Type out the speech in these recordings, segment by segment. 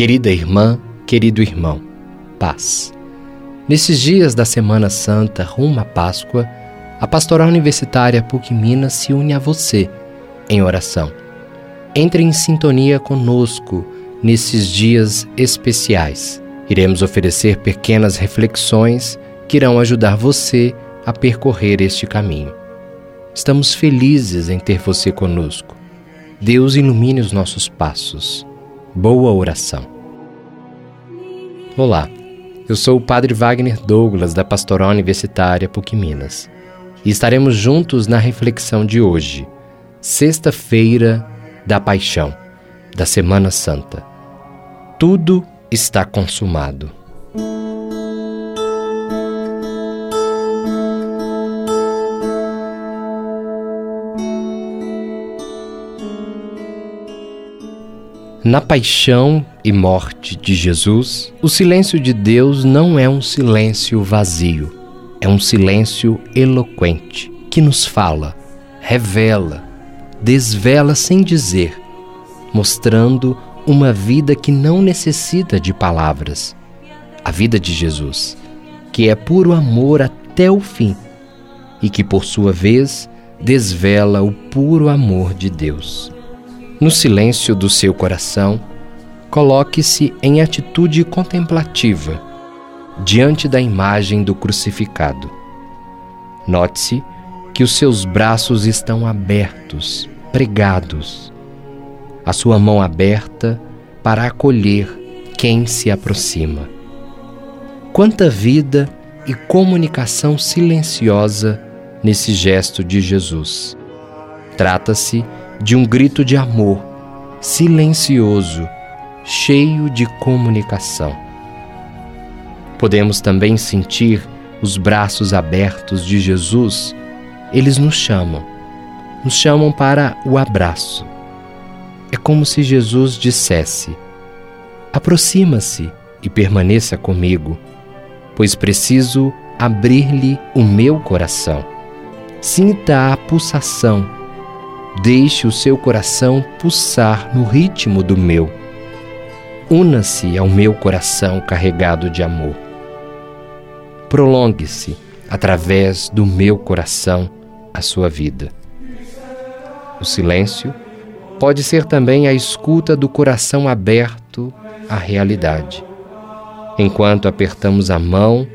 Querida irmã, querido irmão, paz. Nesses dias da Semana Santa rumo à Páscoa, a Pastoral Universitária PUC Minas se une a você em oração. Entre em sintonia conosco nesses dias especiais. Iremos oferecer pequenas reflexões que irão ajudar você a percorrer este caminho. Estamos felizes em ter você conosco. Deus ilumine os nossos passos. Boa oração. Olá, eu sou o Padre Wagner Douglas, da Pastoral Universitária PUC Minas, e estaremos juntos na reflexão de hoje, sexta-feira da Paixão, da Semana Santa. Tudo está consumado. Na paixão e morte de Jesus, o silêncio de Deus não é um silêncio vazio, é um silêncio eloquente que nos fala, revela, desvela sem dizer, mostrando uma vida que não necessita de palavras, a vida de Jesus, que é puro amor até o fim e que, por sua vez, desvela o puro amor de Deus. No silêncio do seu coração, coloque-se em atitude contemplativa diante da imagem do crucificado. Note-se que os seus braços estão abertos, pregados, a sua mão aberta para acolher quem se aproxima. Quanta vida e comunicação silenciosa nesse gesto de Jesus. Trata-se de um grito de amor, silencioso, cheio de comunicação. Podemos também sentir os braços abertos de Jesus, eles nos chamam, nos chamam para o abraço. É como se Jesus dissesse: aproxima-se e permaneça comigo, pois preciso abrir-lhe o meu coração. Sinta a pulsação Deixe o seu coração pulsar no ritmo do meu. Una-se ao meu coração carregado de amor. Prolongue-se através do meu coração a sua vida. O silêncio pode ser também a escuta do coração aberto à realidade. Enquanto apertamos a mão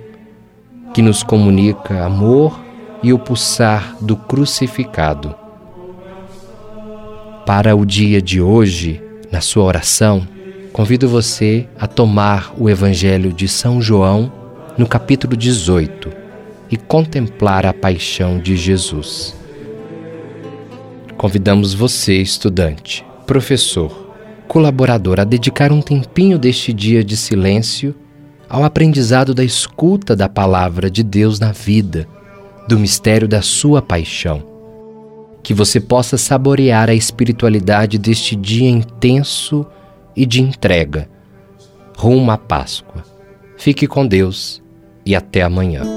que nos comunica amor e o pulsar do crucificado para o dia de hoje, na sua oração, convido você a tomar o Evangelho de São João, no capítulo 18, e contemplar a paixão de Jesus. Convidamos você, estudante, professor, colaborador, a dedicar um tempinho deste dia de silêncio ao aprendizado da escuta da palavra de Deus na vida, do mistério da sua paixão que você possa saborear a espiritualidade deste dia intenso e de entrega, rumo à Páscoa. Fique com Deus e até amanhã.